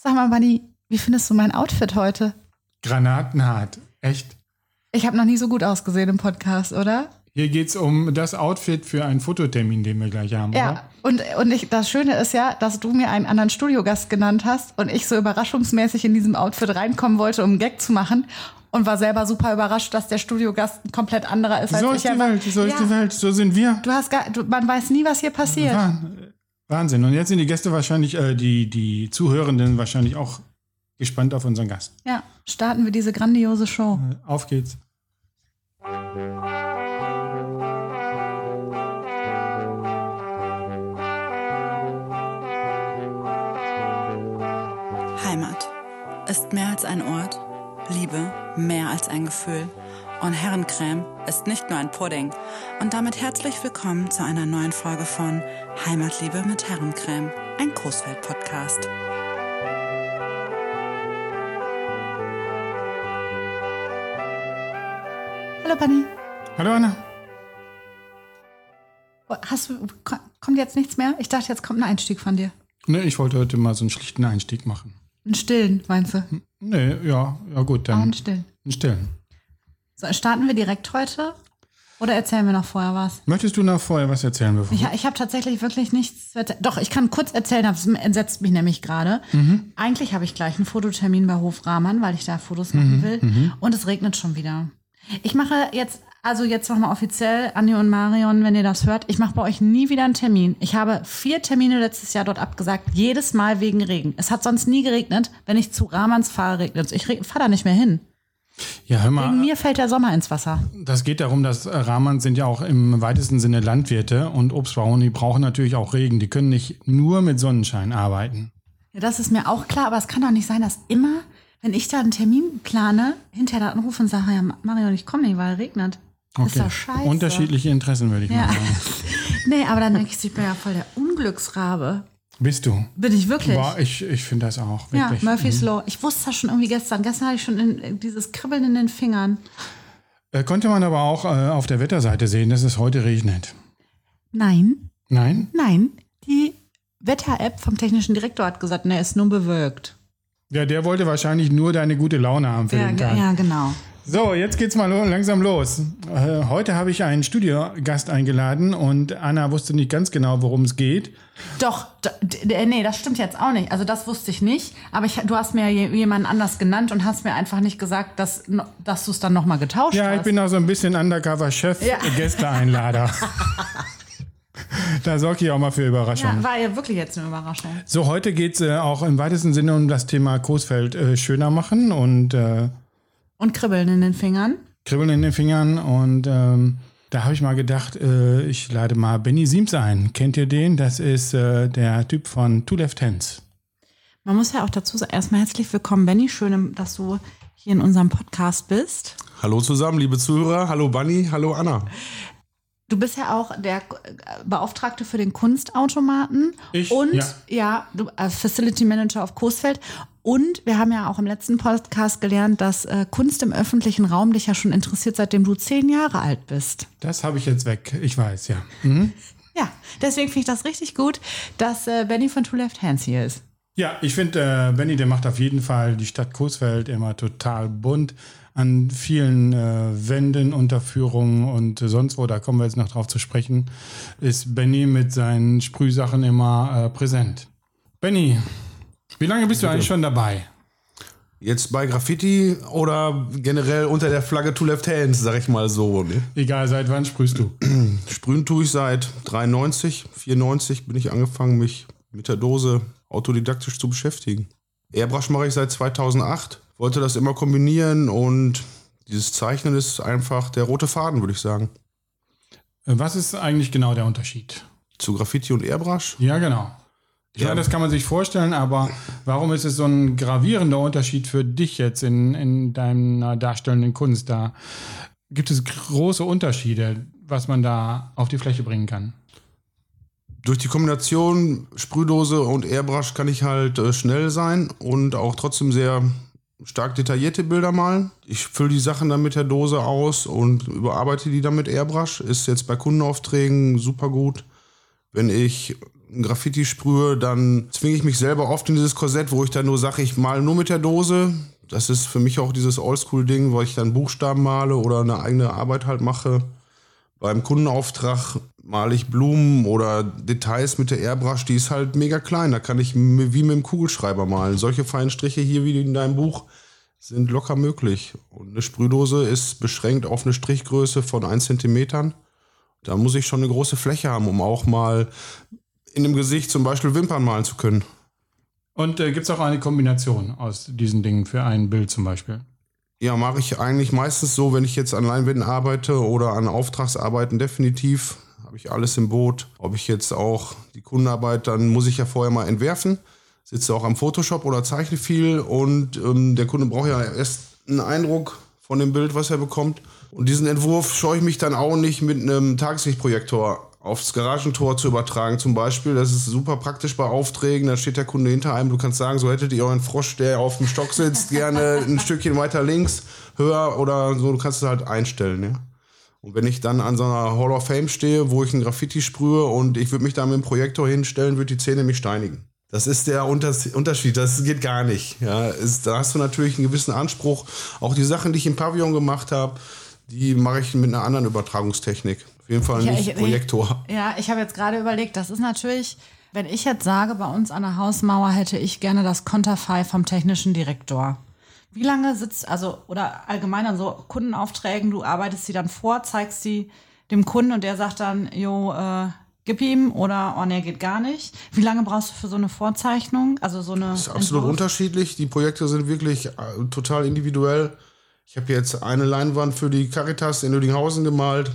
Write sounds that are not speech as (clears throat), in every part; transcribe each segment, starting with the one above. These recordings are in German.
Sag mal, Bunny, wie findest du mein Outfit heute? Granatenhart. Echt. Ich habe noch nie so gut ausgesehen im Podcast, oder? Hier geht es um das Outfit für einen Fototermin, den wir gleich haben. Ja, Oder? und, und ich, das Schöne ist ja, dass du mir einen anderen Studiogast genannt hast und ich so überraschungsmäßig in diesem Outfit reinkommen wollte, um einen Gag zu machen. Und war selber super überrascht, dass der Studiogast ein komplett anderer ist als So ich. ist die Ja, Welt, so ist ja, die Welt, so sind wir. Du hast gar, du, man weiß nie, was hier passiert. Wah- Wahnsinn. Und jetzt sind die Gäste wahrscheinlich, äh, die, die Zuhörenden wahrscheinlich auch gespannt auf unseren Gast. Ja, starten wir diese grandiose Show. Äh, Auf geht's. Heimat ist mehr als ein Ort, Liebe mehr als ein Gefühl und Herrencreme ist nicht nur ein Pudding. Und damit herzlich willkommen zu einer neuen Folge von Heimatliebe mit Herrencreme, ein Großfeld-Podcast. Hallo Bunny. Hallo Anna. Hast du, ko- kommt jetzt nichts mehr? Ich dachte, jetzt kommt ein Einstieg von dir. Ne, ich wollte heute mal so einen schlichten Einstieg machen. Einen stillen, meinst du? Nee, ja, ja gut, Auch dann einen stillen. einen stillen. So, starten wir direkt heute? Oder erzählen wir noch vorher was? Möchtest du noch vorher was erzählen, bevor Ich, ich habe tatsächlich wirklich nichts zu erzählen. Doch, ich kann kurz erzählen, das entsetzt mich nämlich gerade. Eigentlich habe ich gleich einen Fototermin bei Hof Rahmann, weil ich da Fotos machen will. Und es regnet schon wieder. Ich mache jetzt, also jetzt nochmal offiziell, Andi und Marion, wenn ihr das hört, ich mache bei euch nie wieder einen Termin. Ich habe vier Termine letztes Jahr dort abgesagt, jedes Mal wegen Regen. Es hat sonst nie geregnet. Wenn ich zu Rahmanns fahre, regnet es. Ich fahre da nicht mehr hin. Ja, hör mal, Wegen mir fällt der Sommer ins Wasser. Das geht darum, dass äh, Rahmans sind ja auch im weitesten Sinne Landwirte und Obstbauern, die brauchen natürlich auch Regen. Die können nicht nur mit Sonnenschein arbeiten. Ja, das ist mir auch klar, aber es kann doch nicht sein, dass immer, wenn ich da einen Termin plane, hinterher da anrufe und sage, ja, Marion, ich komme nicht, weil es regnet. Das ist doch scheiße. Unterschiedliche Interessen, würde ich Ja. mal sagen. (laughs) Nee, aber dann denke ich, ich bin ja voll der Unglücksrabe. Bist du? Bin ich wirklich? Boah, ich, ich finde das auch. ja, Wirklich. Murphy's Law. Ich wusste das schon irgendwie gestern. Gestern hatte ich schon in, dieses Kribbeln in den Fingern. Äh, konnte man aber auch äh, auf der Wetterseite sehen, dass es heute regnet. Nein, Nein? nein. Die Wetter-App vom technischen Direktor hat gesagt, ne, ist nur bewölkt. Ja, der wollte wahrscheinlich nur deine gute Laune haben für Ja, den Tag. ja, genau. So, jetzt geht's mal langsam los. Äh, heute habe ich einen Studiogast eingeladen und Anna wusste nicht ganz genau, worum es geht. Doch, d- nee, das stimmt jetzt auch nicht. Also das wusste ich nicht. Aber ich, du hast mir je- jemanden anders genannt und hast mir einfach nicht gesagt, dass, dass du es dann nochmal getauscht Ja, hast. ich bin auch so ein bisschen Undercover-Chef, Ja. Gästeeinlader. (laughs) da sorge ich auch mal für Überraschungen. ja, war ja wirklich jetzt eine Überraschung. So, heute geht's äh, auch im weitesten Sinne um das Thema Coesfeld äh, schöner machen und äh, Und Kribbeln in den Fingern. Kribbeln in den Fingern. Und ähm, da habe ich mal gedacht, äh, ich lade mal Benny Siems ein. Kennt ihr den? Das ist äh, der Typ von Two Left Hands. Man muss ja auch dazu sagen, erstmal herzlich willkommen, Benny. Schön, dass du hier in unserem Podcast bist. Hallo zusammen, liebe Zuhörer. Hallo Bunny, hallo Anna. Du bist ja auch der äh, Beauftragte für den Kunstautomaten Ich? und Ja. ja, du äh, Facility Manager auf Coesfeld. Und wir haben ja auch im letzten Podcast gelernt, dass äh, Kunst im öffentlichen Raum dich ja schon interessiert, seitdem du zehn Jahre alt bist. Das habe ich jetzt weg. Ich weiß, ja. Mhm. Ja, deswegen finde ich das richtig gut, dass äh, Benny von Two Left Hands hier ist. Ja, ich finde, äh, Benny, der macht auf jeden Fall die Stadt Coesfeld immer total bunt. An vielen äh, Wänden, Unterführungen und sonst wo, da kommen wir jetzt noch drauf zu sprechen, ist Benny mit seinen Sprühsachen immer äh, präsent. Benny, wie lange bist du eigentlich schon dabei? Jetzt bei Graffiti oder generell unter der Flagge Two Left Hands, sag ich mal so. Ne? Egal, seit wann sprühst du? (clears throat) Sprühen tue ich seit 93, 94 bin ich angefangen, mich mit der Dose autodidaktisch zu beschäftigen. Airbrush mache ich seit 2008, wollte das immer kombinieren und dieses Zeichnen ist einfach der rote Faden, würde ich sagen. Äh, Was ist eigentlich genau der Unterschied? Zu Graffiti und Airbrush. Ja, genau. Ich Ja. meine, das kann man sich vorstellen, aber warum ist es so ein gravierender Unterschied für dich jetzt in, in deiner darstellenden Kunst? Da gibt es große Unterschiede, was man da auf die Fläche bringen kann. Durch die Kombination Sprühdose und Airbrush kann ich halt äh, schnell sein und auch trotzdem sehr stark detaillierte Bilder malen. Ich fülle die Sachen dann mit der Dose aus und überarbeite die dann mit Airbrush. Ist jetzt bei Kundenaufträgen super gut. Wenn ich Graffiti sprühe, dann zwinge ich mich selber oft in dieses Korsett, wo ich dann nur sage, ich male nur mit der Dose. Das ist für mich auch dieses Oldschool-Ding, wo ich dann Buchstaben male oder eine eigene Arbeit halt mache. Beim Kundenauftrag male ich Blumen oder Details mit der Airbrush, die ist halt mega klein. Da kann ich wie mit dem Kugelschreiber malen. Solche feinen Striche hier wie in deinem Buch sind locker möglich. Und eine Sprühdose ist beschränkt auf eine Strichgröße von 1 cm. Da muss ich schon eine große Fläche haben, um auch mal in dem Gesicht zum Beispiel Wimpern malen zu können. Und äh, gibt es auch eine Kombination aus diesen Dingen für ein Bild zum Beispiel? Ja, mache ich eigentlich meistens so, wenn ich jetzt an Leinwänden arbeite oder an Auftragsarbeiten definitiv. Habe ich alles im Boot. Ob ich jetzt auch die Kundenarbeit, dann muss ich ja vorher mal entwerfen. Sitze auch am Photoshop oder zeichne viel und ähm, der Kunde braucht ja erst einen Eindruck von dem Bild, was er bekommt. Und diesen Entwurf scheue ich mich dann auch nicht mit einem Tageslichtprojektor aufs Garagentor zu übertragen zum Beispiel. Das ist super praktisch bei Aufträgen. Da steht der Kunde hinter einem. Du kannst sagen, so hättet ihr euren Frosch, der auf dem Stock sitzt, (laughs) gerne ein Stückchen weiter links, höher oder so. Du kannst es halt einstellen, ja. Und wenn ich dann an so einer Hall of Fame stehe, wo ich ein Graffiti sprühe und ich würde mich da mit dem Projektor hinstellen, würde die Zähne mich steinigen. Das ist der Unterschied, das geht gar nicht. Ja, ist, da hast du natürlich einen gewissen Anspruch. Auch die Sachen, die ich im Pavillon gemacht habe, die mache ich mit einer anderen Übertragungstechnik. Auf jeden Fall nicht ich, Projektor. Ich, ja, ich habe jetzt gerade überlegt, das ist natürlich, wenn ich jetzt sage, bei uns an der Hausmauer hätte ich gerne das Konterfei vom technischen Direktor. Wie lange sitzt, also, oder allgemein an so Kundenaufträgen, du arbeitest sie dann vor, zeigst sie dem Kunden und der sagt dann, jo, äh, gib ihm oder oh nee, geht gar nicht. Wie lange brauchst du für so eine Vorzeichnung? Also so eine. Das ist absolut Entwurf? unterschiedlich. Die Projekte sind wirklich äh, total individuell. Ich habe jetzt eine Leinwand für die Caritas in Lüdinghausen gemalt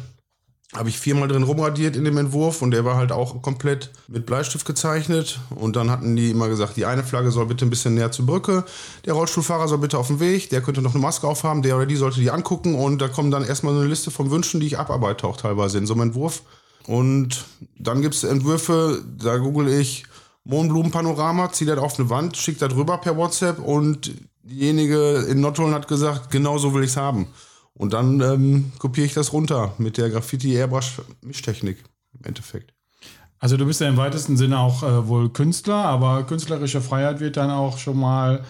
habe ich viermal drin rumradiert in dem Entwurf und der war halt auch komplett mit Bleistift gezeichnet. Und dann hatten die immer gesagt, die eine Flagge soll bitte ein bisschen näher zur Brücke, der Rollstuhlfahrer soll bitte auf den Weg, der könnte noch eine Maske aufhaben, der oder die sollte die angucken und da kommen dann erstmal so eine Liste von Wünschen, die ich abarbeite auch teilweise in so einem Entwurf. Und dann gibt es Entwürfe, da google ich Mohnblumenpanorama, ziehe das auf eine Wand, schicke das rüber per WhatsApp und diejenige in Nottuln hat gesagt, genau so will ich es haben. Und dann ähm, kopiere ich das runter mit der Graffiti-Airbrush-Mischtechnik im Endeffekt. Also du bist ja im weitesten Sinne auch äh, wohl Künstler, aber künstlerische Freiheit wird dann auch schon mal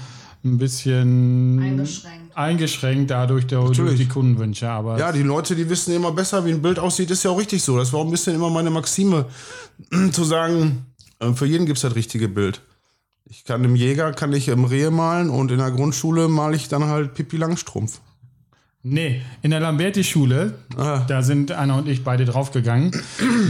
ein bisschen eingeschränkt, eingeschränkt dadurch der, durch die Kundenwünsche. Aber ja, die Leute, die wissen immer besser, wie ein Bild aussieht, ist ja auch richtig so. Das war ein bisschen immer meine Maxime, (clears throat) zu sagen, äh, für jeden gibt es das richtige Bild. Ich kann im Jäger, kann ich im Rehe malen und in der Grundschule male ich dann halt Pippi Langstrumpf. Nee, in der Lamberti-Schule, ah. da sind Anna und ich beide draufgegangen.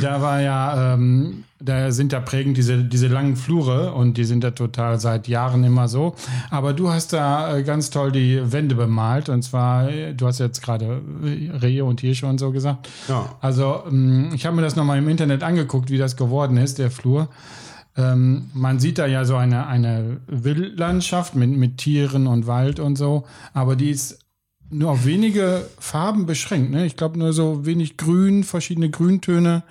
da war ja, ähm, da sind da prägend diese, diese langen Flure und die sind da total seit Jahren immer so. Aber du hast da äh, ganz toll die Wände bemalt und zwar, äh, du hast jetzt gerade Rehe und Hirsche und so gesagt. Ja. Also, ähm, ich habe mir das nochmal im Internet angeguckt, wie das geworden ist, der Flur. Ähm, man sieht da ja so eine, eine Wildlandschaft mit, mit Tieren und Wald und so, aber die ist nur auf wenige Farben beschränkt. Ne? Ich glaube nur so wenig Grün, verschiedene Grüntöne.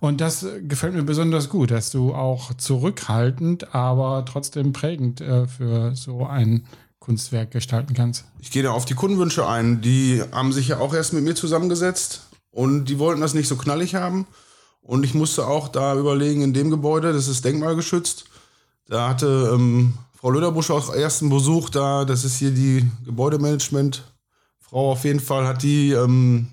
Und das gefällt mir besonders gut, dass du auch zurückhaltend, aber trotzdem prägend äh, für so ein Kunstwerk gestalten kannst. Ich gehe da auf die Kundenwünsche ein. Die haben sich ja auch erst mit mir zusammengesetzt und die wollten das nicht so knallig haben. Und ich musste auch da überlegen, in dem Gebäude, das ist denkmalgeschützt, da hatte ähm, Frau Löderbusch auch ersten Besuch da, das ist hier die Gebäudemanagement Frau auf jeden Fall hat die ähm,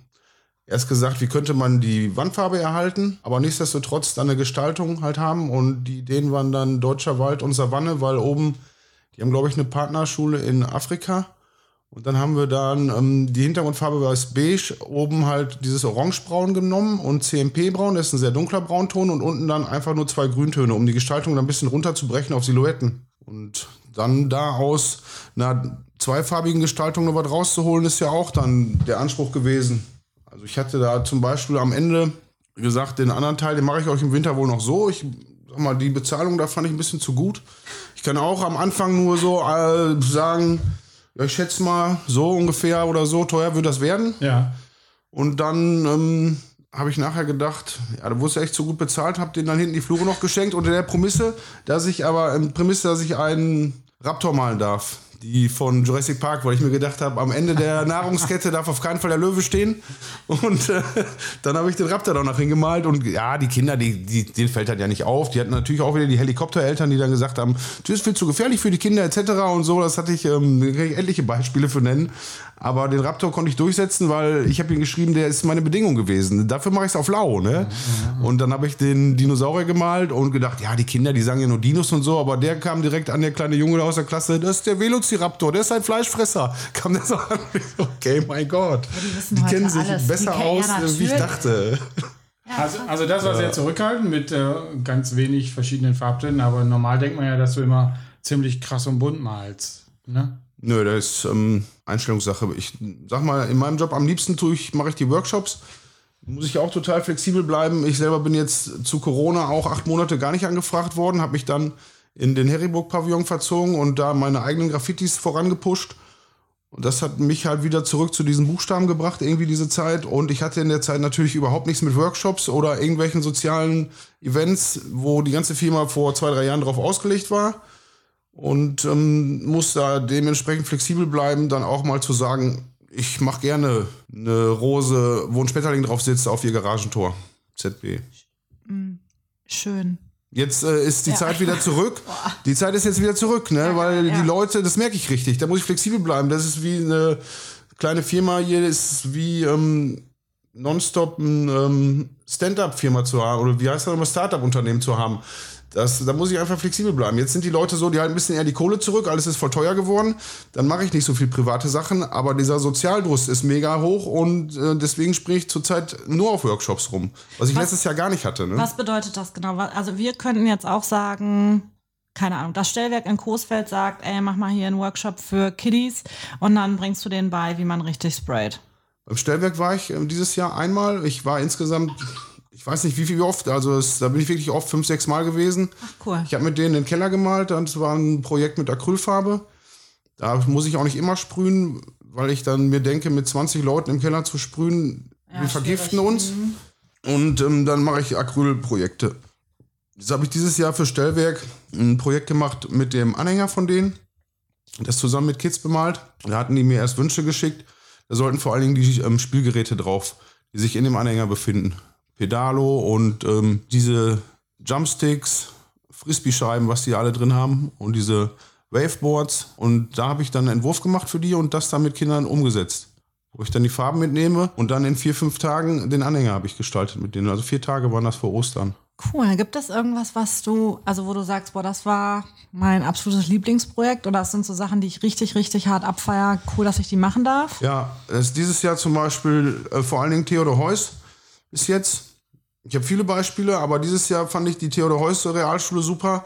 erst gesagt, wie könnte man die Wandfarbe erhalten, aber nichtsdestotrotz dann eine Gestaltung halt haben. Und die Ideen waren dann Deutscher Wald und Savanne, weil oben, die haben, glaube ich, eine Partnerschule in Afrika. Und dann haben wir dann, ähm, die Hintergrundfarbe war es beige, oben halt dieses Orangebraun genommen und CMP-Braun, das ist ein sehr dunkler Braunton und unten dann einfach nur zwei Grüntöne, um die Gestaltung dann ein bisschen runterzubrechen auf Silhouetten. Und dann daraus einer zweifarbigen Gestaltung noch was rauszuholen, ist ja auch dann der Anspruch gewesen. Also ich hatte da zum Beispiel am Ende gesagt, den anderen Teil, den mache ich euch im Winter wohl noch so. Ich sag mal, die Bezahlung da fand ich ein bisschen zu gut. Ich kann auch am Anfang nur so äh, sagen, ja, ich schätze mal so ungefähr oder so teuer wird das werden. Ja. Und dann ähm, habe ich nachher gedacht, ja, du wurdest echt so gut bezahlt, habe den dann hinten die Flure noch geschenkt unter der Prämisse, dass ich aber, ähm, Prämisse, dass ich einen Raptor malen darf die von Jurassic Park, weil ich mir gedacht habe, am Ende der Nahrungskette darf auf keinen Fall der Löwe stehen. Und äh, dann habe ich den Raptor da noch hingemalt. Und ja, die Kinder, die, die, denen fällt halt ja nicht auf. Die hatten natürlich auch wieder die Helikoptereltern, die dann gesagt haben, das ist viel zu gefährlich für die Kinder etc. und so. Das hatte ich, ähm, ich etliche Beispiele für nennen. Aber den Raptor konnte ich durchsetzen, weil ich habe ihn geschrieben, der ist meine Bedingung gewesen. Dafür mache ich es auf lau. Ne? Und dann habe ich den Dinosaurier gemalt und gedacht, ja, die Kinder, die sagen ja nur Dinos und so, aber der kam direkt an, der kleine Junge aus der Klasse, das ist der Velociraptor, der ist ein Fleischfresser. (laughs) Kam der so an, okay, mein Gott. die Die, kennen sich alles. besser kennen- aus, ja, äh, wie ich dachte. Also, also das war sehr zurückhaltend mit äh, ganz wenig verschiedenen Farbtönen, aber normal denkt man ja, dass du immer ziemlich krass und bunt malst. Ne? Nö, das ist ähm, Einstellungssache. Ich sag mal, in meinem Job am liebsten tue ich, mache ich die Workshops. Muss ich auch total flexibel bleiben. Ich selber bin jetzt zu Corona auch acht Monate gar nicht angefragt worden, habe mich dann in den Herriburg-Pavillon verzogen und da meine eigenen Graffitis vorangepusht. Und das hat mich halt wieder zurück zu diesen Buchstaben gebracht, irgendwie diese Zeit. Und ich hatte in der Zeit natürlich überhaupt nichts mit Workshops oder irgendwelchen sozialen Events, wo die ganze Firma vor zwei, drei Jahren drauf ausgelegt war und ähm, muss da dementsprechend flexibel bleiben, dann auch mal zu sagen, ich mache gerne eine Rose, wo ein Schmetterling drauf sitzt, auf ihr Garagentor. ZB. Schön. Jetzt äh, ist die Ja. Zeit wieder zurück. (laughs) Die Zeit ist jetzt wieder zurück, ne? Weil ja. die Leute, das merke ich richtig, da muss ich flexibel bleiben. Das ist wie eine kleine Firma hier, ist wie ähm, nonstop ein ähm, Stand-up-Firma zu haben oder wie heißt das immer, Startup-Unternehmen zu haben. Das, da muss ich einfach flexibel bleiben. Jetzt sind die Leute so, die halten ein bisschen eher die Kohle zurück, alles ist voll teuer geworden. Dann mache ich nicht so viel private Sachen, aber dieser Sozialdruss ist mega hoch und äh, deswegen springe ich zurzeit nur auf Workshops rum. Was ich Was- letztes Jahr gar nicht hatte. Ne? Was bedeutet das genau? Also wir könnten jetzt auch sagen, keine Ahnung, das Stellwerk in Coesfeld sagt, ey, mach mal hier einen Workshop für Kiddies und dann bringst du denen bei, wie man richtig sprayt. Beim Stellwerk war ich ähm, dieses Jahr einmal. Ich war insgesamt, ich weiß nicht wie viel wie oft, also es, da bin ich wirklich oft fünf, sechs Mal gewesen. Ach cool. Ich habe mit denen den Keller gemalt, das war ein Projekt mit Acrylfarbe. Da muss ich auch nicht immer sprühen, weil ich dann mir denke, mit 20 Leuten im Keller zu sprühen, wir vergiften uns. Und ähm, dann mache ich Acrylprojekte. Jetzt habe ich dieses Jahr für Stellwerk ein Projekt gemacht mit dem Anhänger von denen. Das zusammen mit Kids bemalt. Da hatten die mir erst Wünsche geschickt. Da sollten vor allen Dingen die ähm, Spielgeräte drauf, die sich in dem Anhänger befinden. Pedalo und ähm, diese Jumpsticks, Frisbee-Scheiben, was die alle drin haben und diese Waveboards. Und da habe ich dann einen Entwurf gemacht für die und das dann mit Kindern umgesetzt. Wo ich dann die Farben mitnehme und dann in vier, fünf Tagen den Anhänger habe ich gestaltet mit denen. Also vier Tage waren das vor Ostern. Cool. Gibt es irgendwas, was du, also wo du sagst, boah, das war mein absolutes Lieblingsprojekt oder das sind so Sachen, die ich richtig, richtig hart abfeier. Cool, dass ich die machen darf. Ja, dieses Jahr zum Beispiel äh, vor allen Dingen Theodor Heuss bis jetzt. Ich habe viele Beispiele, aber dieses Jahr fand ich die Theodor Heuss Realschule super.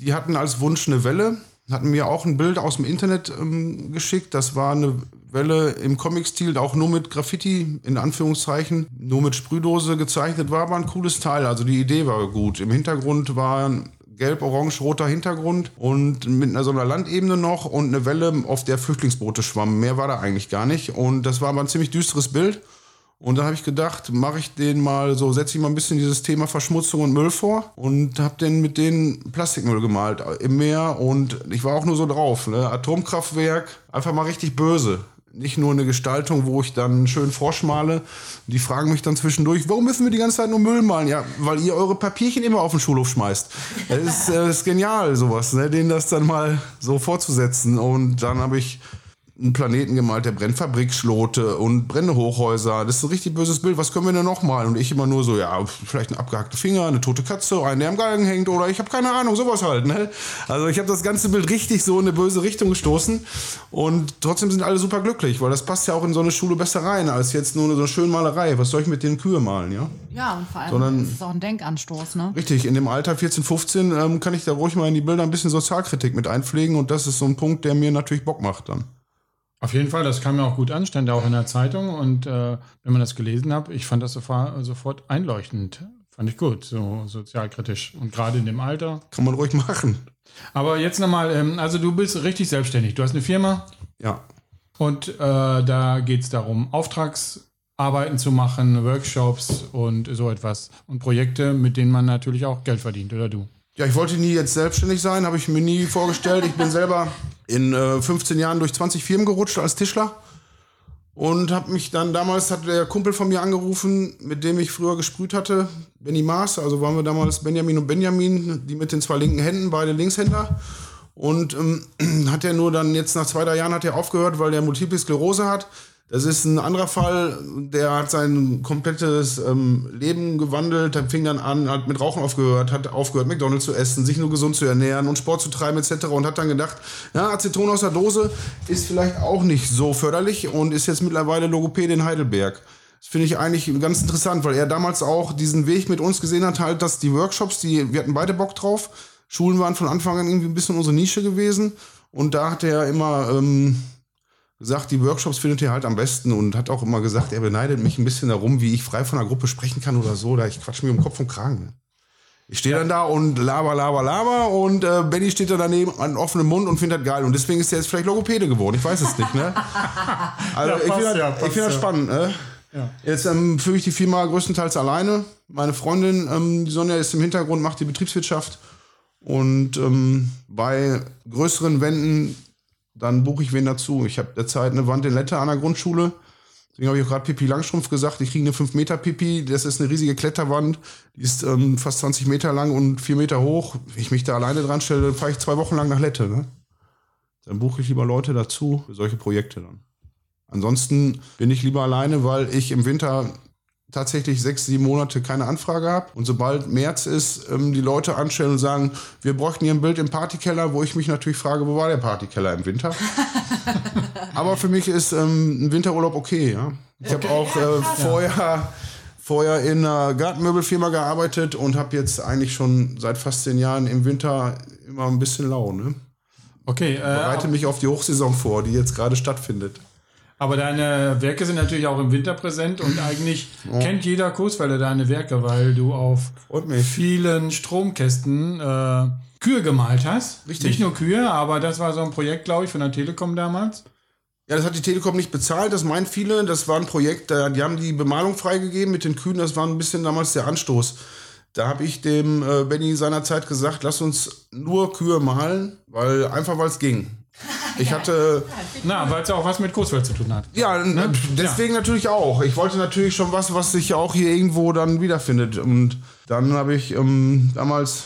Die hatten als Wunsch eine Welle, hatten mir auch ein Bild aus dem Internet ähm, geschickt. Das war eine Welle im Comic-Stil, auch nur mit Graffiti, in Anführungszeichen, nur mit Sprühdose gezeichnet, war aber ein cooles Teil. Also die Idee war gut. Im Hintergrund war ein gelb-orange-roter Hintergrund und mit einer so einer Landebene noch und eine Welle, auf der Flüchtlingsboote schwammen. Mehr war da eigentlich gar nicht. Und das war aber ein ziemlich düsteres Bild. Und da habe ich gedacht, mache ich den mal so, setze ich mal ein bisschen dieses Thema Verschmutzung und Müll vor und habe den mit denen Plastikmüll gemalt im Meer und ich war auch nur so drauf, ne? Atomkraftwerk, einfach mal richtig böse. Nicht nur eine Gestaltung, wo ich dann schön vorschmale. Die fragen mich dann zwischendurch, warum müssen wir die ganze Zeit nur Müll malen? Ja, weil ihr eure Papierchen immer auf den Schulhof schmeißt. Das ist, äh, ist genial, sowas, ne? denen das dann mal so fortzusetzen. Und dann habe ich einen Planeten gemalt, der brennt Fabrikschlote und brennende Hochhäuser. Das ist ein richtig böses Bild. Was können wir denn noch malen? Und ich immer nur so, ja, vielleicht ein abgehackter Finger, eine tote Katze, einen, der am Galgen hängt oder ich habe keine Ahnung, sowas halt. Ne? Also ich habe das ganze Bild richtig so in eine böse Richtung gestoßen und trotzdem sind alle super glücklich, weil das passt ja auch in so eine Schule besser rein, als jetzt nur so eine schöne Malerei. Was soll ich mit den Kühe malen, ja? Ja, und vor allem Sondern- ist es auch ein Denkanstoß, ne? Richtig, in dem Alter 14, 15 ähm, kann ich da ruhig mal in die Bilder ein bisschen Sozialkritik mit einpflegen und das ist so ein Punkt, der mir natürlich Bock macht dann. Auf jeden Fall, das kam ja auch gut an, stand ja auch in der Zeitung und äh, wenn man das gelesen hat, ich fand das sofort, sofort einleuchtend. Fand ich gut, so sozialkritisch. Und gerade in dem Alter. Kann man ruhig machen. Aber jetzt nochmal, ähm, also du bist richtig selbstständig. Du hast eine Firma Ja, und äh, da geht es darum, Auftragsarbeiten zu machen, Workshops und so etwas. Und Projekte, mit denen man natürlich auch Geld verdient, oder du? Ja, ich wollte nie jetzt selbstständig sein, habe ich mir nie vorgestellt. Ich bin selber in äh, 15 Jahren durch 20 Firmen gerutscht als Tischler und habe mich dann damals hat der Kumpel von mir angerufen, mit dem ich früher gesprüht hatte, Benny Maas, also waren wir damals Benjamin und Benjamin, die mit den zwei linken Händen, beide Linkshänder. Und ähm, (clears throat) hat er nur dann jetzt nach zwei, drei Jahren hat er aufgehört, weil der Multiple Sklerose hat. Das ist ein anderer Fall, der hat sein komplettes ähm, Leben gewandelt, fing dann an, hat mit Rauchen aufgehört, hat aufgehört, McDonalds zu essen, sich nur gesund zu ernähren und Sport zu treiben etc. und hat dann gedacht, ja, Aceton aus der Dose ist vielleicht auch nicht so förderlich und ist jetzt mittlerweile Logopäde in Heidelberg. Das finde ich eigentlich ganz interessant, weil er damals auch diesen Weg mit uns gesehen hat, halt, dass die Workshops, die, wir hatten beide Bock drauf, Schulen waren von Anfang an irgendwie ein bisschen unsere Nische gewesen und da hat er immer... Ähm, gesagt, die Workshops findet ihr halt am besten und hat auch immer gesagt, er beneidet mich ein bisschen darum, wie ich frei von der Gruppe sprechen kann oder so. Da ich quatsch mir um Kopf und Kragen. Ich stehe dann da und laber, laber, laber und äh, Benny steht da daneben an offenem Mund und findet das geil. Und deswegen ist er jetzt vielleicht Logopäde geworden. Ich weiß es nicht, ne? (laughs) Also ja, ich finde das, ja, find das spannend, ne? Ja. Jetzt ähm, führe ich die Firma größtenteils alleine. Meine Freundin, ähm, die Sonja, ist im Hintergrund, macht die Betriebswirtschaft. Und ähm, bei größeren Wänden dann buche ich wen dazu. Ich habe derzeit eine Wand in Letter an der Grundschule. Deswegen habe ich auch gerade Pipi Langstrumpf gesagt, ich kriege eine 5 Meter Pipi. Das ist eine riesige Kletterwand. Die ist ähm, fast 20 Meter lang und 4 Meter hoch. Wenn ich mich da alleine dran stelle, fahre ich zwei Wochen lang nach Lette. Ne? Dann buche ich lieber Leute dazu für solche Projekte dann. Ansonsten bin ich lieber alleine, weil ich im Winter tatsächlich sechs, sieben Monate keine Anfrage habe. Und sobald März ist, ähm, die Leute anstellen und sagen, wir bräuchten hier ein Bild im Partykeller, wo ich mich natürlich frage, wo war der Partykeller im Winter? (laughs) Aber für mich ist ähm, ein Winterurlaub okay. Ja? Ich okay, habe auch äh, vorher, vorher in einer Gartenmöbelfirma gearbeitet und habe jetzt eigentlich schon seit fast zehn Jahren im Winter immer ein bisschen lau. Ne? Okay. Äh, Bereite mich auf die Hochsaison vor, die jetzt gerade stattfindet. Aber deine Werke sind natürlich auch im Winter präsent und eigentlich ja. kennt jeder Kursfelder deine Werke, weil du auf vielen Stromkästen äh, Kühe gemalt hast. Richtig. Nicht nur Kühe, aber das war so ein Projekt, glaube ich, von der Telekom damals. Ja, das hat die Telekom nicht bezahlt, das meinen viele. Das war ein Projekt, die haben die Bemalung freigegeben mit den Kühen, das war ein bisschen damals der Anstoß. Da habe ich dem äh, Benny seinerzeit gesagt, lass uns nur Kühe malen, weil einfach weil es ging. (laughs) Ich hatte. Na, weil es ja auch was mit Coesfeld zu tun hat. Ja, ne? deswegen ja. natürlich auch. Ich wollte natürlich schon was, was sich auch hier irgendwo dann wiederfindet. Und dann habe ich ähm, damals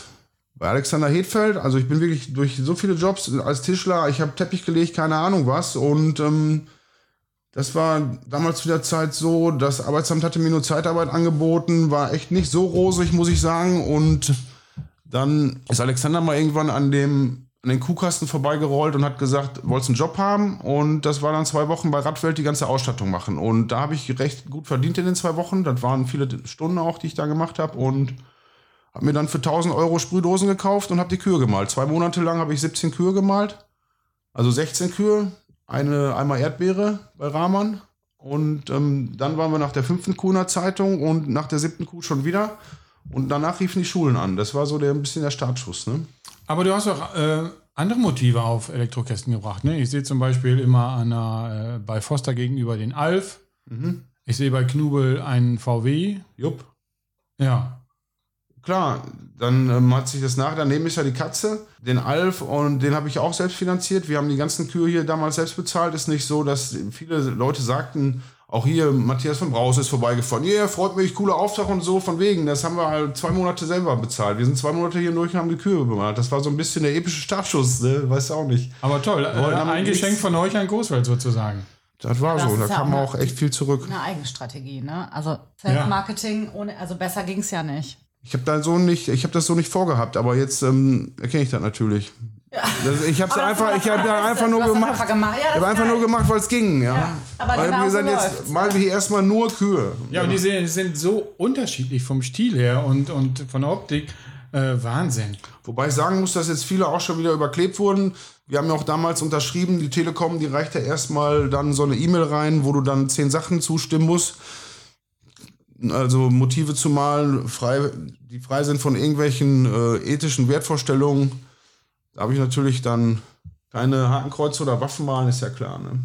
bei Alexander Hedfeld, also ich bin wirklich durch so viele Jobs als Tischler, ich habe Teppich gelegt, keine Ahnung was. Und ähm, das war damals zu der Zeit so, das Arbeitsamt hatte mir nur Zeitarbeit angeboten, war echt nicht so rosig, muss ich sagen. Und dann ist Alexander mal irgendwann an dem an den Kuhkasten vorbeigerollt und hat gesagt, wolltest einen Job haben? Und das war dann zwei Wochen bei Radwelt die ganze Ausstattung machen. Und da habe ich recht gut verdient in den zwei Wochen. Das waren viele Stunden auch, die ich da gemacht habe. Und habe mir dann für 1000 Euro Sprühdosen gekauft und habe die Kühe gemalt. Zwei Monate lang habe ich 17 Kühe gemalt. Also 16 Kühe, eine einmal Erdbeere bei Rahman. Und ähm, dann waren wir nach der fünften Kuh in der Zeitung und nach der siebten Kuh schon wieder. Und danach riefen die Schulen an. Das war so der, ein bisschen der Startschuss. Ne? Aber du hast auch äh, andere Motive auf Elektrokästen gebracht. Ne? Ich sehe zum Beispiel immer einer, äh, bei Foster gegenüber den Alf. Mhm. Ich sehe bei Knubel einen VW. Jupp. Ja. Klar, dann ähm, hat sich das nach. Daneben ist ja die Katze, den Alf, und den habe ich auch selbst finanziert. Wir haben die ganzen Kühe hier damals selbst bezahlt. Ist nicht so, dass viele Leute sagten, auch hier, Matthias von Brause ist vorbeigefahren. Ja, yeah, freut mich, cooler Auftrag und so, von wegen. Das haben wir halt zwei Monate selber bezahlt. Wir sind zwei Monate hier durch und haben die Kühe bemalt. Das war so ein bisschen der epische Startschuss, ne? Weißt du auch nicht. Aber toll, äh, ein Geschenk von euch an Großwald sozusagen. Das war das so, da kam auch echt viel zurück. Eine Eigenstrategie, ne? Also Self-Marketing, ohne, also besser ging es ja nicht. Ich habe da so nicht, ich habe das so nicht vorgehabt, aber jetzt ähm, erkenne ich das natürlich. Ja. Das, ich habe es einfach, ich habe einfach nur gemacht. Ja, ich habe einfach nur gemacht, weil es ging. Ja. ja. Aber weil genau wir gesagt, so jetzt malen wir hier erstmal nur Kühe. Ja, und die sind, sind, so unterschiedlich vom Stil her und, und von der Optik. Äh, Wahnsinn. Wobei ich sagen muss, dass jetzt viele auch schon wieder überklebt wurden. Wir haben ja auch damals unterschrieben, die Telekom, die reicht ja erstmal dann so eine E-Mail rein, wo du dann zehn Sachen zustimmen musst. Also Motive zu malen, frei, die frei sind von irgendwelchen äh, ethischen Wertvorstellungen da habe ich natürlich dann keine Hakenkreuze oder Waffen malen, ist ja klar. Ne?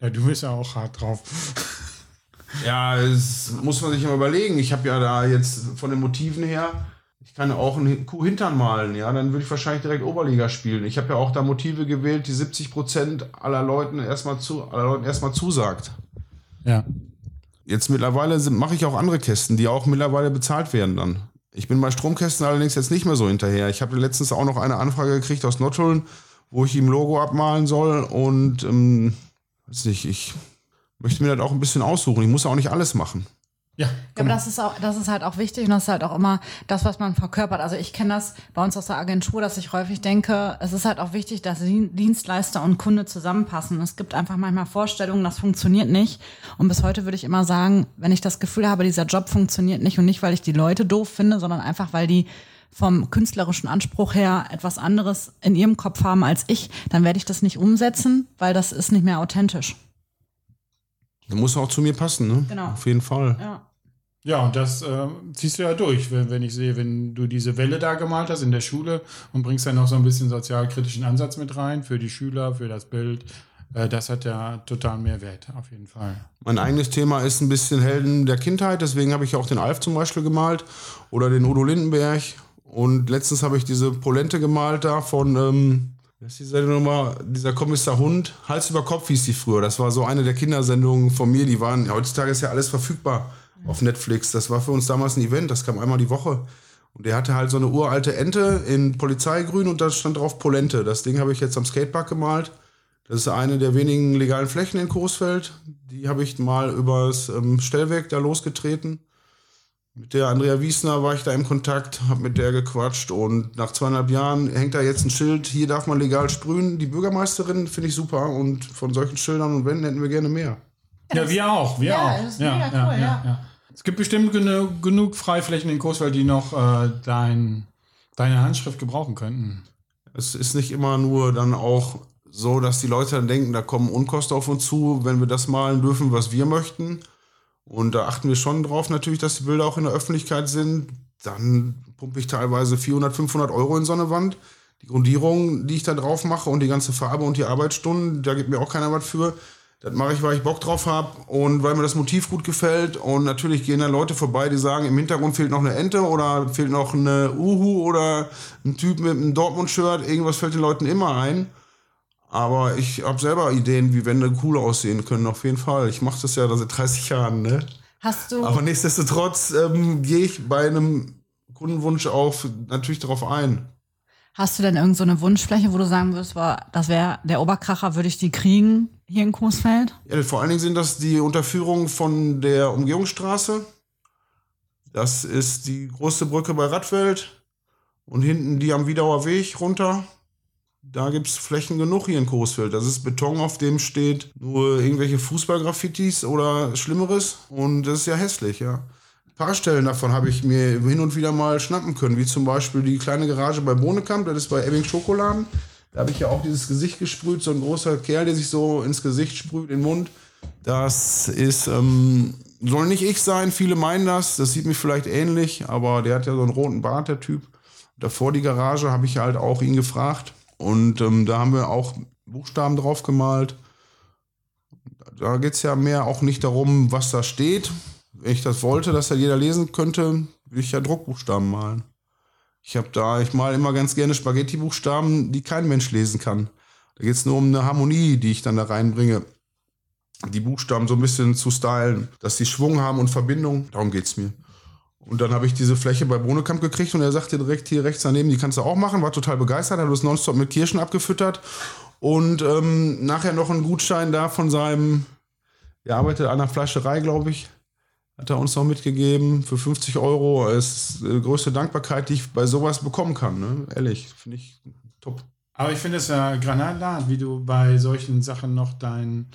Ja, du bist ja auch hart drauf. (laughs) ja, das muss man sich immer überlegen. Ich habe ja da jetzt von den Motiven her, Ich kann auch einen Kuh-Hintern malen, ja, dann würde ich wahrscheinlich direkt Oberliga spielen. Ich habe ja auch da Motive gewählt, die 70 Prozent aller Leuten erstmal zu, aller Leuten erstmal zusagt. Ja. Jetzt mittlerweile mache ich auch andere Kästen, die auch mittlerweile bezahlt werden dann. Ich bin bei Stromkästen allerdings jetzt nicht mehr so hinterher. Ich habe letztens auch noch eine Anfrage gekriegt aus Nottuln, wo ich ihm Logo abmalen soll und ähm, weiß nicht, ich möchte mir das auch ein bisschen aussuchen. Ich muss auch nicht alles machen. Ja, Ja, aber das ist auch, das ist halt auch wichtig und das ist halt auch immer das, was man verkörpert. Also ich kenne das bei uns aus der Agentur, dass ich häufig denke, es ist halt auch wichtig, dass Dien- Dienstleister und Kunde zusammenpassen. Es gibt einfach manchmal Vorstellungen, das funktioniert nicht. Und bis heute würde ich immer sagen, wenn ich das Gefühl habe, dieser Job funktioniert nicht und nicht, weil ich die Leute doof finde, sondern einfach, weil die vom künstlerischen Anspruch her etwas anderes in ihrem Kopf haben als ich, dann werde ich das nicht umsetzen, weil das ist nicht mehr authentisch. Dann muss auch zu mir passen, ne? Genau. Auf jeden Fall. Ja. Ja, und das äh, ziehst du ja durch, wenn, wenn ich sehe, wenn du diese Welle da gemalt hast in der Schule und bringst dann noch so ein bisschen sozialkritischen Ansatz mit rein für die Schüler, für das Bild. Äh, das hat ja total Mehrwert, auf jeden Fall. Mein eigenes Thema ist ein bisschen Helden der Kindheit, deswegen habe ich auch den Alf zum Beispiel gemalt oder den Udo Lindenberg. Und letztens habe ich diese Polente gemalt da von, ähm, wie ist die Sendung nochmal? Dieser Kommissar Hund. Hals über Kopf hieß die früher. Das war so eine der Kindersendungen von mir. Die waren, heutzutage ist ja alles verfügbar auf Netflix. Das war für uns damals ein Event, das kam einmal die Woche. Und der hatte halt so eine uralte Ente in Polizeigrün und da stand drauf Polente. Das Ding habe ich jetzt am Skatepark gemalt. Das ist eine der wenigen legalen Flächen in Coesfeld. Die habe ich mal übers ähm, Stellwerk da losgetreten. Mit der Andrea Wiesner war ich da im Kontakt, habe mit der gequatscht und nach zweieinhalb Jahren hängt da jetzt ein Schild, hier darf man legal sprühen. Die Bürgermeisterin finde ich super und von solchen Schildern und Wänden hätten wir gerne mehr. Ja, wir auch, wir Ja, auch. das ist mega cool, ja. Es gibt bestimmt genu genug Freiflächen in Coesfeld, die noch äh, dein, deine Handschrift gebrauchen könnten. Es ist nicht immer nur dann auch so, dass die Leute dann denken, da kommen Unkosten auf uns zu, wenn wir das malen dürfen, was wir möchten. Und da achten wir schon drauf natürlich, dass die Bilder auch in der Öffentlichkeit sind. Dann pumpe ich teilweise 400, 500 Euro in so eine Wand. Die Grundierung, die ich da drauf mache und die ganze Farbe und die Arbeitsstunden, da gibt mir auch keiner was für. Das mache ich, weil ich Bock drauf habe und weil mir das Motiv gut gefällt. Und natürlich gehen dann Leute vorbei, die sagen, im Hintergrund fehlt noch eine Ente oder fehlt noch eine Uhu oder ein Typ mit einem Dortmund-Shirt. Irgendwas fällt den Leuten immer ein. Aber ich habe selber Ideen, wie Wände cool aussehen können, auf jeden Fall. Ich mache das ja seit 30 Jahren, ne? Hast du, Aber nichtsdestotrotz ähm, gehe ich bei einem Kundenwunsch auch natürlich darauf ein. hast du denn irgend so eine Wunschfläche, wo du sagen würdest, das wäre der Oberkracher, würde ich die kriegen hier in Coesfeld? Ja, vor allen Dingen sind das die Unterführungen von der Umgehungsstraße. Das ist die große Brücke bei Radwelt. Und hinten die am Wiedauer Weg runter. Da gibt es Flächen genug hier in Coesfeld. Das ist Beton, auf dem steht nur irgendwelche Fußballgraffitis oder Schlimmeres. Und das ist ja hässlich, ja. Ein paar Stellen davon habe ich mir hin und wieder mal schnappen können, wie zum Beispiel die kleine Garage bei Bohnekamp, das ist bei Ebbing Schokoladen. Da habe ich ja auch dieses Gesicht gesprüht, so ein großer Kerl, der sich so ins Gesicht sprüht, in den Mund. Das ist, ähm, soll nicht ich sein, viele meinen das, das sieht mich vielleicht ähnlich, aber der hat ja so einen roten Bart, der Typ. Davor die Garage habe ich halt auch ihn gefragt und ähm, da haben wir auch Buchstaben drauf gemalt. Da geht es ja mehr auch nicht darum, was da steht. Wenn ich das wollte, dass ja jeder lesen könnte, würde ich ja Druckbuchstaben malen. Ich habe da, ich mal immer ganz gerne Spaghetti-Buchstaben, die kein Mensch lesen kann. Da geht es nur um eine Harmonie, die ich dann da reinbringe. Die Buchstaben so ein bisschen zu stylen, dass die Schwung haben und Verbindung. Darum geht es mir. Und dann habe ich diese Fläche bei Bohnekamp gekriegt und er sagte direkt hier rechts daneben, die kannst du auch machen. War total begeistert, hat uns nonstop mit Kirschen abgefüttert. Und ähm, nachher noch einen Gutschein da von seinem, er arbeitet an einer Fleischerei, glaube ich, hat er uns noch mitgegeben für 50 Euro. Ist die größte Dankbarkeit, die ich bei sowas bekommen kann. Ne? Ehrlich, finde ich top. Aber ich finde es ja granatlat, wie du bei solchen Sachen noch dein,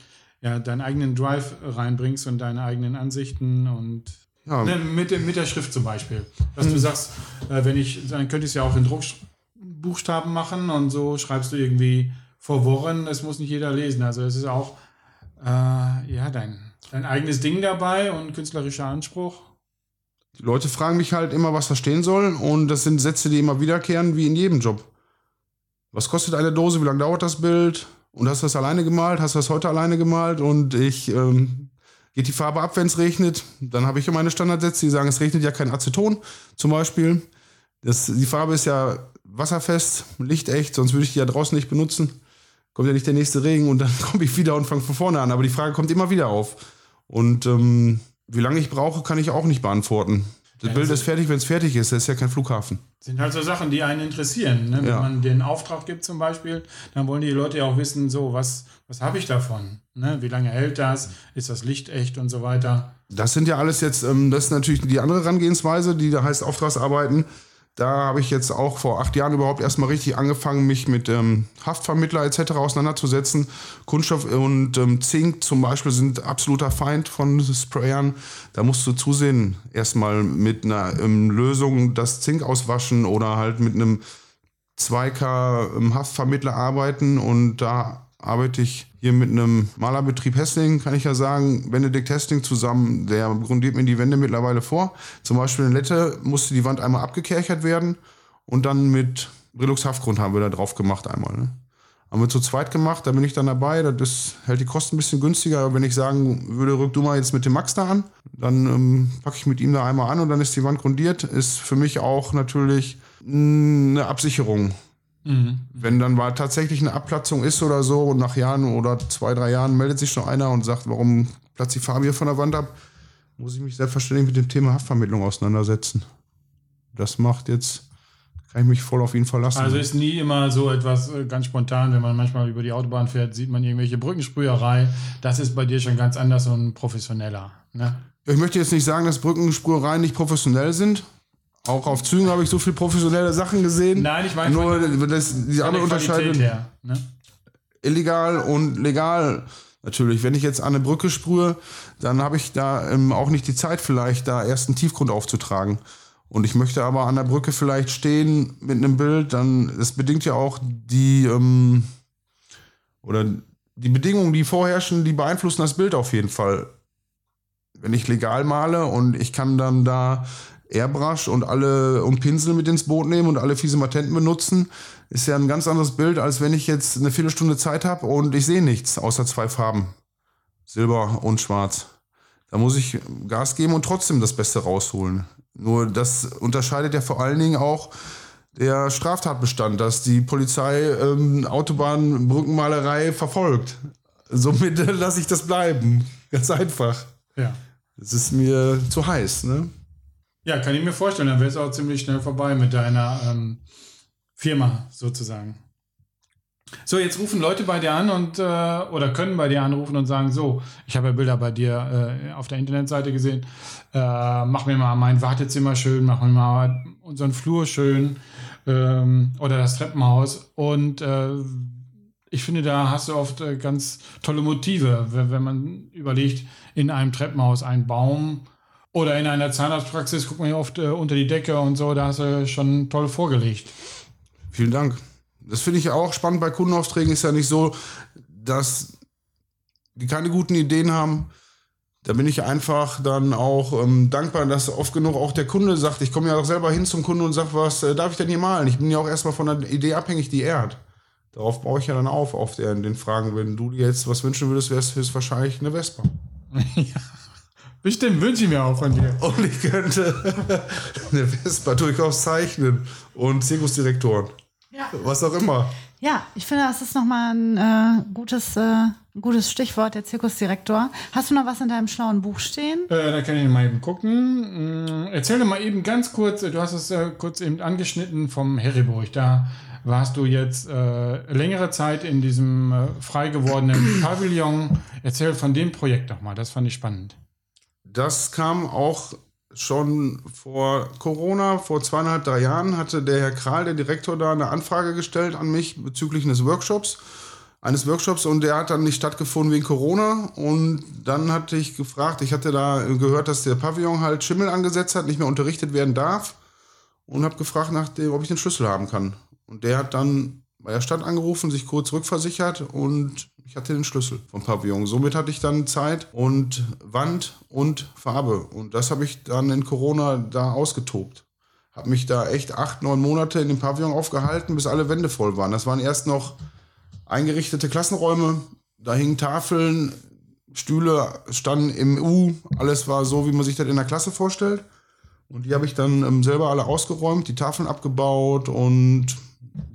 ja, deinen eigenen Drive reinbringst und deine eigenen Ansichten und Ja, ne, mit, mit der Schrift zum Beispiel. Dass du sagst, äh, wenn ich, dann könnte ich es ja auch in Druckbuchstaben machen und so schreibst du irgendwie verworren, es muss nicht jeder lesen. Also es ist auch äh, ja dein, dein eigenes Ding dabei und künstlerischer Anspruch. die Leute fragen mich halt immer, was da stehen soll. Und das sind Sätze, die immer wiederkehren, wie in jedem Job. Was kostet eine Dose? Wie lange dauert das Bild? Und hast du das alleine gemalt? Hast du das heute alleine gemalt? Und ich, ähm, geht die Farbe ab, wenn es regnet? Dann habe ich ja meine Standardsätze, die sagen, es regnet ja kein Aceton zum Beispiel. Das, die Farbe ist ja wasserfest, lichtecht, sonst würde ich die ja draußen nicht benutzen. Kommt ja nicht der nächste Regen und dann (laughs) komme ich wieder und fange von vorne an. Aber die Frage kommt immer wieder auf. Und ähm, wie lange ich brauche, kann ich auch nicht beantworten. Das Ja, Bild ist fertig, wenn es fertig ist. Das ist ja kein Flughafen. sind halt so Sachen, die einen interessieren. Ne? Wenn Ja. man den Auftrag gibt zum Beispiel, dann wollen die Leute ja auch wissen, so, was, was habe ich davon? Ne? Wie lange hält das? Ist das Licht echt und so weiter? Das sind ja alles jetzt, ähm, das ist natürlich die andere Herangehensweise, die da heißt Auftragsarbeiten. Da habe ich jetzt auch vor acht Jahren überhaupt erstmal richtig angefangen, mich mit ähm, Haftvermittler etc. auseinanderzusetzen. Kunststoff und ähm, Zink zum Beispiel sind absoluter Feind von Sprayern. Da musst du zusehen, erstmal mit einer ähm, Lösung das Zink auswaschen oder halt mit einem 2K ähm, Haftvermittler arbeiten und da arbeite ich hier mit einem Malerbetrieb Hessling, kann ich ja sagen, Benedikt Hessling zusammen, der grundiert mir die Wände mittlerweile vor. Zum Beispiel in Lette musste die Wand einmal abgekerchert werden und dann mit Brillux Haftgrund haben wir da drauf gemacht einmal. Ne? Haben wir zu zweit gemacht, da bin ich dann dabei, das hält die Kosten ein bisschen günstiger, aber wenn ich sagen würde, rück du mal jetzt mit dem Max da an, dann ähm, packe ich mit ihm da einmal an und dann ist die Wand grundiert, ist für mich auch natürlich mh, eine Absicherung. Wenn dann mal tatsächlich eine Abplatzung ist oder so und nach Jahren oder zwei, drei Jahren meldet sich schon einer und sagt, warum platzt die Farbe hier von der Wand ab, muss ich mich selbstverständlich mit dem Thema Haftvermittlung auseinandersetzen. Das macht jetzt, kann ich mich voll auf ihn verlassen. Also ist nie immer so etwas äh, ganz spontan, wenn man manchmal über die Autobahn fährt, sieht man irgendwelche Brückensprüherei. Das ist bei dir schon ganz anders und professioneller. Ne? ich möchte jetzt nicht sagen, dass Brückenspurereien nicht professionell sind. Auch auf Zügen habe ich so viel professionelle Sachen gesehen. Nein, ich meine nur von- das, die andere Unterscheidung. her. Ne? illegal und legal. Natürlich, wenn ich jetzt an eine Brücke sprühe, dann habe ich da ähm, auch nicht die Zeit, vielleicht da erst einen Tiefgrund aufzutragen. Und ich möchte aber an der Brücke vielleicht stehen mit einem Bild, dann, das bedingt ja auch die, ähm, oder die Bedingungen, die vorherrschen, die beeinflussen das Bild auf jeden Fall. Wenn ich legal male und ich kann dann da Airbrush und alle und Pinsel mit ins Boot nehmen und alle fiese Matenten benutzen, ist ja ein ganz anderes Bild, als wenn ich jetzt eine Viertelstunde Zeit habe und ich sehe nichts außer zwei Farben. Silber und Schwarz. Da muss ich Gas geben und trotzdem das Beste rausholen. Nur das unterscheidet ja vor allen Dingen auch der Straftatbestand, dass die Polizei ähm, Autobahn, Brückenmalerei verfolgt. Somit (laughs) lasse ich das bleiben. Ganz einfach. Ja. Es ist mir zu heiß, ne? Ja, kann ich mir vorstellen. Dann wäre es auch ziemlich schnell vorbei mit deiner ähm, Firma sozusagen. So, jetzt rufen Leute bei dir an und äh, oder können bei dir anrufen und sagen: So, ich habe ja Bilder bei dir äh, auf der Internetseite gesehen. Äh, mach mir mal mein Wartezimmer schön, mach mir mal unseren Flur schön ähm, oder das Treppenhaus. Und äh, ich finde, da hast du oft äh, ganz tolle Motive, wenn, wenn man überlegt, in einem Treppenhaus ein Baum oder in einer Zahnarztpraxis guckt man ja oft äh, unter die Decke und so, da hast du schon toll vorgelegt. Vielen Dank. Das finde ich ja auch spannend bei Kundenaufträgen. Ist ja nicht so, dass die keine guten Ideen haben. Da bin ich einfach dann auch ähm, dankbar, dass oft genug auch der Kunde sagt, ich komme ja auch selber hin zum Kunden und sage, was äh, darf ich denn hier malen? Ich bin ja auch erstmal von der Idee abhängig, die er hat. Darauf baue ich ja dann auf, auf der, den Fragen. Wenn du dir jetzt was wünschen würdest, wäre es höchstwahrscheinlich eine Vespa. (laughs) (laughs) Bestimmt wünsche ich mir auch von dir. Und ich könnte eine Vespa durchaus zeichnen. Und Zirkusdirektoren. Ja. Was auch immer. Ja, ich finde, das ist nochmal ein äh, gutes, äh, gutes Stichwort, der Zirkusdirektor. Hast du noch was in deinem schlauen Buch stehen? Äh, da kann ich mal eben gucken. Mm, Erzähl doch mal eben ganz kurz, du hast es äh, kurz eben angeschnitten vom Herriburg. Da warst du jetzt äh, längere Zeit in diesem äh, frei gewordenen (clears throat) Pavillon. Erzähl von dem Projekt doch mal, das fand ich spannend. Das kam auch schon vor Corona, vor zweieinhalb, drei Jahren, hatte der Herr Kral, der Direktor, da eine Anfrage gestellt an mich bezüglich eines Workshops. Eines Workshops und der hat dann nicht stattgefunden wegen Corona. Und dann hatte ich gefragt, ich hatte da gehört, dass der Pavillon halt Schimmel angesetzt hat, nicht mehr unterrichtet werden darf. Und habe gefragt, nach dem, ob ich den Schlüssel haben kann. Und der hat dann bei der Stadt angerufen, sich kurz rückversichert und ich hatte den Schlüssel vom Pavillon. Somit hatte ich dann Zeit und Wand und Farbe. Und das habe ich dann in Corona da ausgetobt. Habe mich da echt acht, neun Monate in dem Pavillon aufgehalten, bis alle Wände voll waren. Das waren erst noch eingerichtete Klassenräume. Da hingen Tafeln, Stühle standen im U. Alles war so, wie man sich das in der Klasse vorstellt. Und die habe ich dann ähm, selber alle ausgeräumt, die Tafeln abgebaut und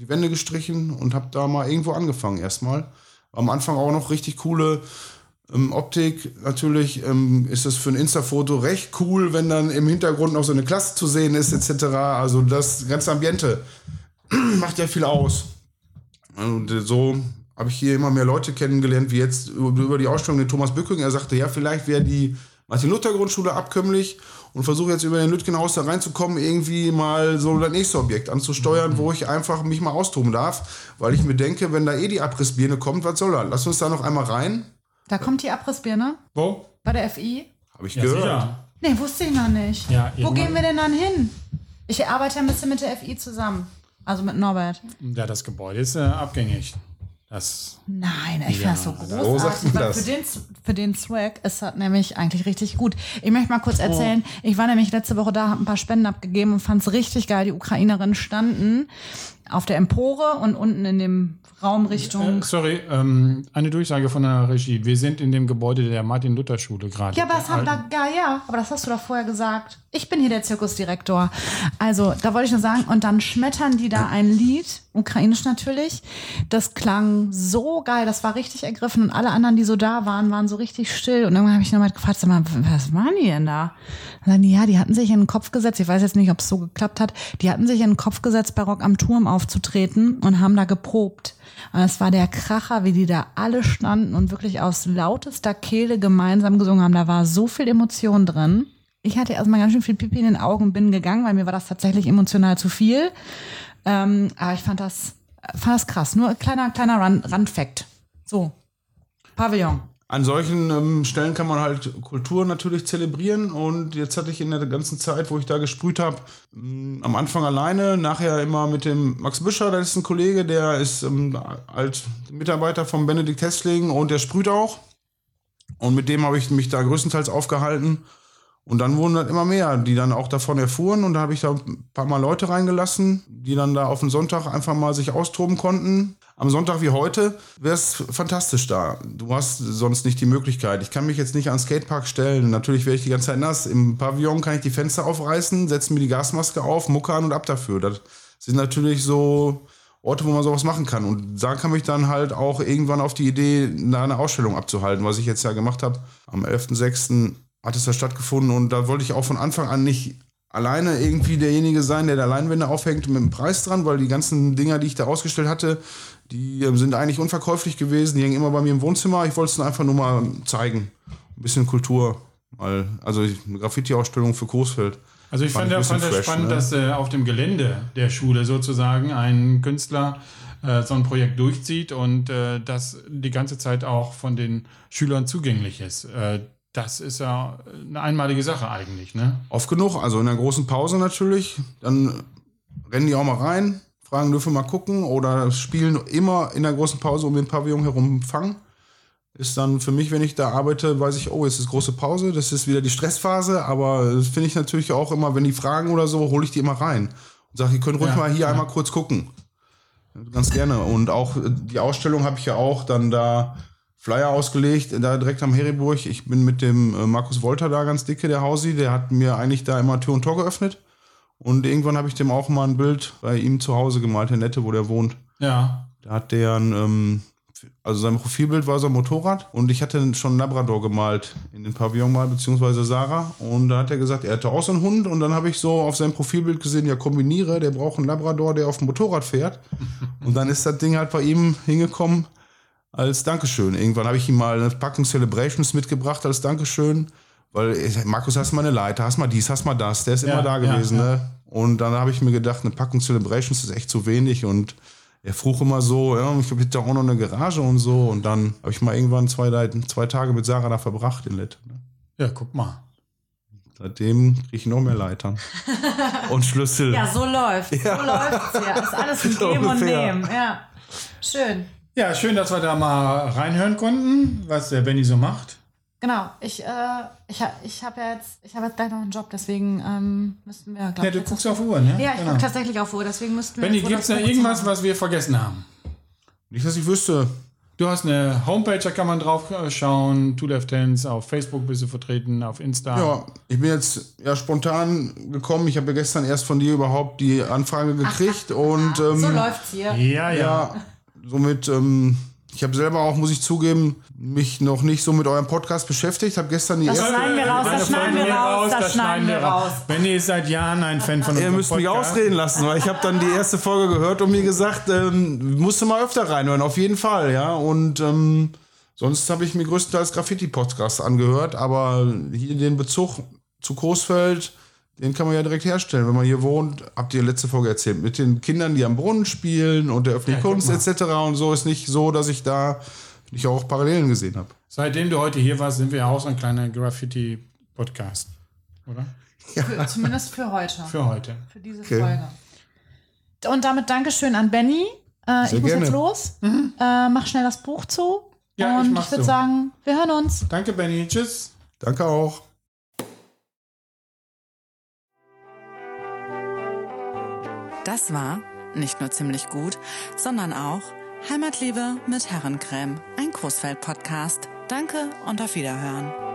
die Wände gestrichen und habe da mal irgendwo angefangen erstmal. Am Anfang auch noch richtig coole ähm, Optik. Natürlich ähm, ist es für ein Insta-Foto recht cool, wenn dann im Hintergrund noch so eine Klasse zu sehen ist etc. Also das ganze Ambiente (clears throat) macht ja viel aus. Und äh, so habe ich hier immer mehr Leute kennengelernt, wie jetzt über die Ausstellung den Thomas Bücking. Er sagte, ja, vielleicht wäre die Martin-Luther-Grundschule abkömmlich und versuche jetzt über den Lütgenhaus da reinzukommen, irgendwie mal so das nächste Objekt anzusteuern, wo ich einfach mich mal austoben darf, weil ich mir denke, wenn da eh die Abrissbirne kommt, was soll das? Lass uns da noch einmal rein. Da kommt die Abrissbirne Wo? bei der FI. Habe ich Ja, gehört. sicher. Nee, wusste ich noch nicht. Ja, Wo gehen wir denn dann hin? Ich arbeite ein bisschen mit der FI zusammen. Also mit Norbert. Ja, das Gebäude ist äh, abgängig. Das, Nein, ich finde das so großartig. das. für, den, für den Swag ist das nämlich eigentlich richtig gut. Ich möchte mal kurz erzählen, ich war nämlich letzte Woche da, habe ein paar Spenden abgegeben und fand es richtig geil. Die Ukrainerinnen standen auf der Empore und unten in dem Raum Richtung. äh, sorry, ähm, eine Durchsage von der Regie. Wir sind in dem Gebäude der Martin-Luther-Schule gerade. Ja, aber das haben da, ja, ja, aber das hast du doch vorher gesagt. Ich bin hier der Zirkusdirektor. Also, da wollte ich nur sagen, und dann schmettern die da ein Lied, ukrainisch natürlich. Das klang so geil, das war richtig ergriffen und alle anderen, die so da waren, waren so richtig still. Und irgendwann habe ich nochmal gefragt, sag mal, was waren die denn da? Dann ja, die hatten sich in den Kopf gesetzt, ich weiß jetzt nicht, ob es so geklappt hat, die hatten sich in den Kopf gesetzt, bei Rock am Turm aufzutreten und haben da geprobt. Und es war der Kracher, wie die da alle standen und wirklich aus lautester Kehle gemeinsam gesungen haben. Da war so viel Emotion drin. Ich hatte erstmal ganz schön viel Pipi in den Augen, bin gegangen, weil mir war das tatsächlich emotional zu viel. Ähm, aber ich fand das, fand das krass. Nur ein kleiner, kleiner Rand, Randfact. So. Pavillon. An solchen ähm, Stellen kann man halt Kultur natürlich zelebrieren und jetzt hatte ich in der ganzen Zeit, wo ich da gesprüht habe, am Anfang alleine, nachher immer mit dem Max Büscher, das ist ein Kollege, der ist ähm, als Mitarbeiter von Benedikt Hessling und der sprüht auch. Und mit dem habe ich mich da größtenteils aufgehalten und dann wurden dann immer mehr, die dann auch davon erfuhren und da habe ich da ein paar Mal Leute reingelassen, die dann da auf den Sonntag einfach mal sich austoben konnten. Am Sonntag wie heute wäre es fantastisch da. Du hast sonst nicht die Möglichkeit. Ich kann mich jetzt nicht an den Skatepark stellen. Natürlich wäre ich die ganze Zeit nass. Im Pavillon kann ich die Fenster aufreißen, setze mir die Gasmaske auf, Mucke an und ab dafür. Das sind natürlich so Orte, wo man sowas machen kann. Und da kam ich dann halt auch irgendwann auf die Idee, da eine Ausstellung abzuhalten, was ich jetzt ja gemacht habe. Am 11.06. hat es da stattgefunden und da wollte ich auch von Anfang an nicht alleine irgendwie derjenige sein, der da Leinwände aufhängt mit dem Preis dran, weil die ganzen Dinger, die ich da ausgestellt hatte, die ähm, sind eigentlich unverkäuflich gewesen. Die hängen immer bei mir im Wohnzimmer. Ich wollte es einfach nur mal zeigen. Ein bisschen Kultur. Mal, also eine Graffiti-Ausstellung für Coesfeld. Also ich Fand fand, fand das fresh, spannend, ne? dass äh, auf dem Gelände der Schule sozusagen ein Künstler äh, so ein Projekt durchzieht und äh, das die ganze Zeit auch von den Schülern zugänglich ist. Äh, das ist ja eine einmalige Sache eigentlich, ne? Oft genug, also in der großen Pause natürlich. Dann rennen die auch mal rein, fragen, dürfen wir mal gucken oder spielen immer in der großen Pause um den Pavillon herum Fang. Ist dann für mich, wenn ich da arbeite, weiß ich, oh, jetzt ist große Pause, das ist wieder die Stressphase, aber das finde ich natürlich auch immer, wenn die fragen oder so, hole ich die immer rein und sage, ihr könnt ruhig Ja, mal hier ja. einmal kurz gucken. Ganz gerne. Und auch äh, die Ausstellung habe ich ja auch dann da Flyer ausgelegt, da direkt am Heriburg. Ich bin mit dem äh, Markus Wolter da ganz dicke, der Hausi, der hat mir eigentlich da immer Tür und Tor geöffnet. Und irgendwann habe ich dem auch mal ein Bild bei ihm zu Hause gemalt, der Nette, wo der wohnt. Ja. Da hat der ein, ähm, also sein Profilbild war so ein Motorrad und ich hatte schon einen Labrador gemalt in den Pavillon mal, beziehungsweise Sarah. Und da hat er gesagt, er hatte auch so einen Hund und dann habe ich so auf seinem Profilbild gesehen, ja kombiniere, der braucht einen Labrador, der auf dem Motorrad fährt. (laughs) und dann ist das Ding halt bei ihm hingekommen als Dankeschön. Irgendwann habe ich ihm mal eine Packung Celebrations mitgebracht als Dankeschön. Weil, ich- Markus, hast mal eine Leiter, hast mal dies, hast mal das, der ist Ja, immer da ja, gewesen, ja. ne? Und dann habe ich mir gedacht, eine Packung Celebrations ist echt zu wenig und er fruch immer so, ja, ich habe jetzt auch noch eine Garage und so. Und dann habe ich mal irgendwann zwei, zwei Tage mit Sarah da verbracht in Lett. Ne? Ja, guck mal. Seitdem kriege ich noch mehr Leitern. (laughs) und Schlüssel. Ja, so läuft. So läuft's ja. Ist alles ein (laughs) So Geben und ungefähr. Nehmen. Ja. Schön. Ja, schön, dass wir da mal reinhören konnten, was der Benny so macht. Genau, ich, äh, ich, ich habe ja jetzt, ich habe jetzt gleich noch einen Job, deswegen ähm, müssten wir, glaube Ja, du guckst auf Uhr, ne? Ja, ich gucke tatsächlich auf Uhr, deswegen müssten wir. Benny, gibt es da irgendwas, was wir vergessen haben? Nicht, dass ich wüsste. Du hast eine Homepage, da kann man drauf schauen. Two Left Hands, auf Facebook bist du vertreten, auf Insta. Ja, ich bin jetzt ja spontan gekommen. Ich habe ja gestern erst von dir überhaupt die Anfrage gekriegt und ähm, So läuft's hier. Ja, ja. ja, somit, ähm, ich habe selber auch, muss ich zugeben, mich noch nicht so mit eurem Podcast beschäftigt. Habe gestern die Das erste. schneiden wir raus, das schneiden wir raus, das schneiden wir raus. Benny ist seit Jahren ein Fan von Ihr unserem müsst mich ausreden lassen, weil ich habe dann die erste Folge gehört und mir gesagt, ähm, musste mal öfter reinhören, auf jeden Fall, ja. Und ähm, sonst habe ich mir größtenteils Graffiti-Podcasts angehört, aber hier den Bezug zu Coesfeld, den kann man ja direkt herstellen, wenn man hier wohnt. Habt ihr letzte Folge erzählt, mit den Kindern, die am Brunnen spielen und der öffentlichen Ja, Kunst etc. Und so ist nicht so, dass ich da nicht auch Parallelen gesehen habe. Seitdem du heute hier warst, sind wir auch so ein kleiner Graffiti-Podcast. Oder? Für, zumindest für heute. Für heute. Für diese Okay. Folge. Und damit Dankeschön an Benny. Äh, ich muss gerne. jetzt los. Äh, mach schnell das Buch zu. Ja, ich und mach's ich würde so. sagen, wir hören uns. Danke, Benny. Tschüss. Danke auch. Das war nicht nur ziemlich gut, sondern auch Heimatliebe mit Herrencreme, ein Großfeld-Podcast. Danke und auf Wiederhören.